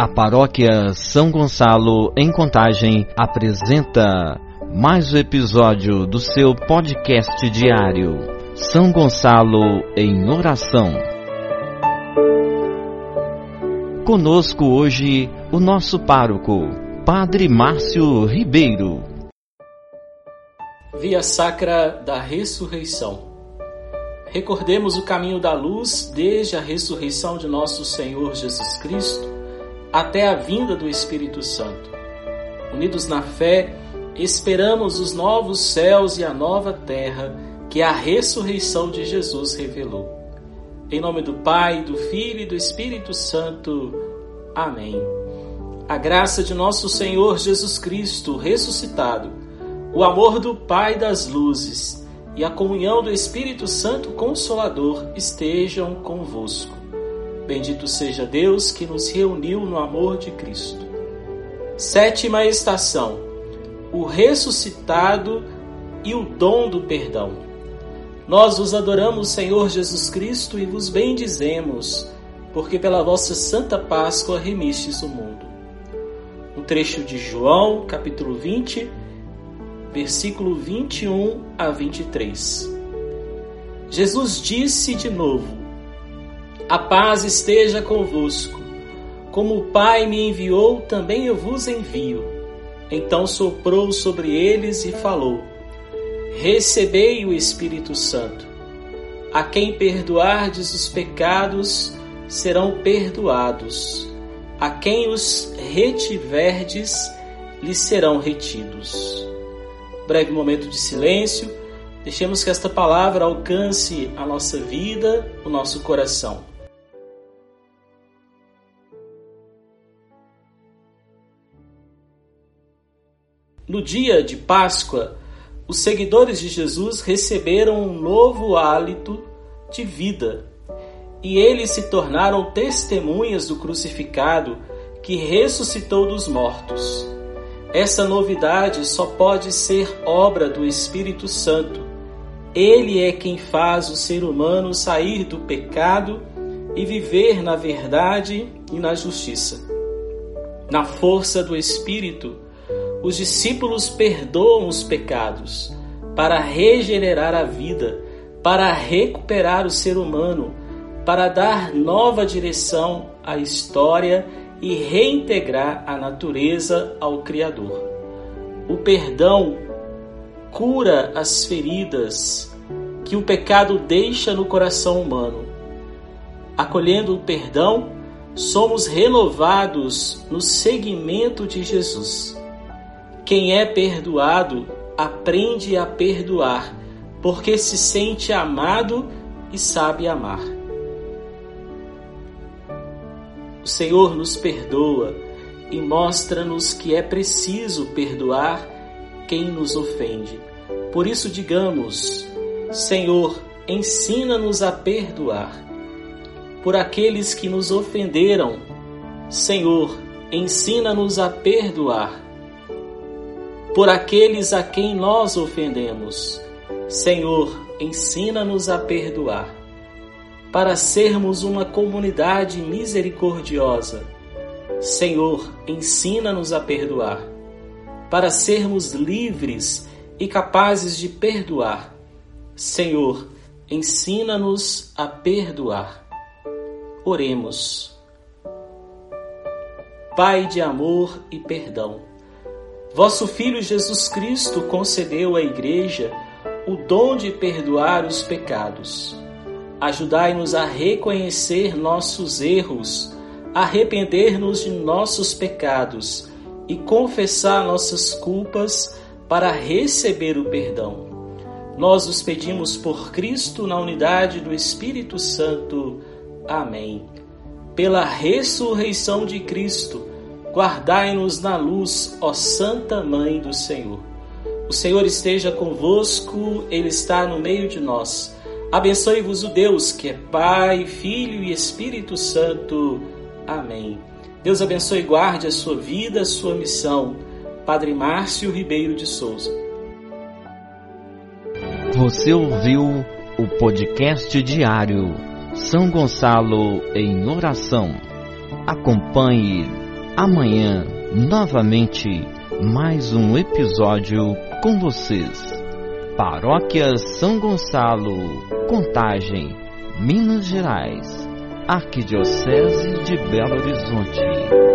A paróquia São Gonçalo, em Contagem, apresenta mais um episódio do seu podcast diário. São Gonçalo em Oração. Conosco hoje o nosso pároco, Padre Márcio Ribeiro. Via Sacra da Ressurreição. Recordemos o caminho da luz desde a ressurreição de nosso Senhor Jesus Cristo até a vinda do Espírito Santo. Unidos na fé, esperamos os novos céus e a nova terra que a ressurreição de Jesus revelou. Em nome do Pai, do Filho e do Espírito Santo. Amém. A graça de nosso Senhor Jesus Cristo ressuscitado, o amor do Pai das luzes e a comunhão do Espírito Santo Consolador estejam convosco. Bendito seja Deus que nos reuniu no amor de Cristo. Sétima estação: o ressuscitado e o dom do perdão. Nós vos adoramos, Senhor Jesus Cristo, e vos bendizemos, porque pela vossa santa Páscoa remistes o mundo. Um trecho de João, capítulo 20, versículo 21 a 23. Jesus disse de novo: a paz esteja convosco. Como o Pai me enviou, também eu vos envio. Então soprou sobre eles e falou: Recebei o Espírito Santo. A quem perdoardes os pecados, serão perdoados. A quem os retiverdes, lhes serão retidos. Breve momento de silêncio. Deixemos que esta palavra alcance a nossa vida, o nosso coração. No dia de Páscoa, os seguidores de Jesus receberam um novo hálito de vida e eles se tornaram testemunhas do crucificado que ressuscitou dos mortos. Essa novidade só pode ser obra do Espírito Santo. Ele é quem faz o ser humano sair do pecado e viver na verdade e na justiça. Na força do Espírito, os discípulos perdoam os pecados para regenerar a vida, para recuperar o ser humano, para dar nova direção à história e reintegrar a natureza ao Criador. O perdão cura as feridas que o pecado deixa no coração humano. Acolhendo o perdão, somos renovados no seguimento de Jesus. Quem é perdoado aprende a perdoar, porque se sente amado e sabe amar. O Senhor nos perdoa e mostra-nos que é preciso perdoar quem nos ofende. Por isso, digamos: Senhor, ensina-nos a perdoar. Por aqueles que nos ofenderam, Senhor, ensina-nos a perdoar por aqueles a quem nós ofendemos. Senhor, ensina-nos a perdoar, para sermos uma comunidade misericordiosa. Senhor, ensina-nos a perdoar, para sermos livres e capazes de perdoar. Senhor, ensina-nos a perdoar. Oremos. Pai de amor e perdão Vosso Filho Jesus Cristo concedeu à Igreja o dom de perdoar os pecados. Ajudai-nos a reconhecer nossos erros, arrepender-nos de nossos pecados e confessar nossas culpas para receber o perdão. Nós os pedimos por Cristo na unidade do Espírito Santo. Amém. Pela ressurreição de Cristo, Guardai-nos na luz, ó Santa Mãe do Senhor. O Senhor esteja convosco, Ele está no meio de nós. Abençoe-vos o Deus, que é Pai, Filho e Espírito Santo. Amém. Deus abençoe e guarde a sua vida, a sua missão. Padre Márcio Ribeiro de Souza. Você ouviu o podcast diário São Gonçalo em Oração. Acompanhe amanhã, novamente, mais um episódio com vocês. Paróquia São Gonçalo, Contagem, Minas Gerais, Arquidiocese de Belo Horizonte.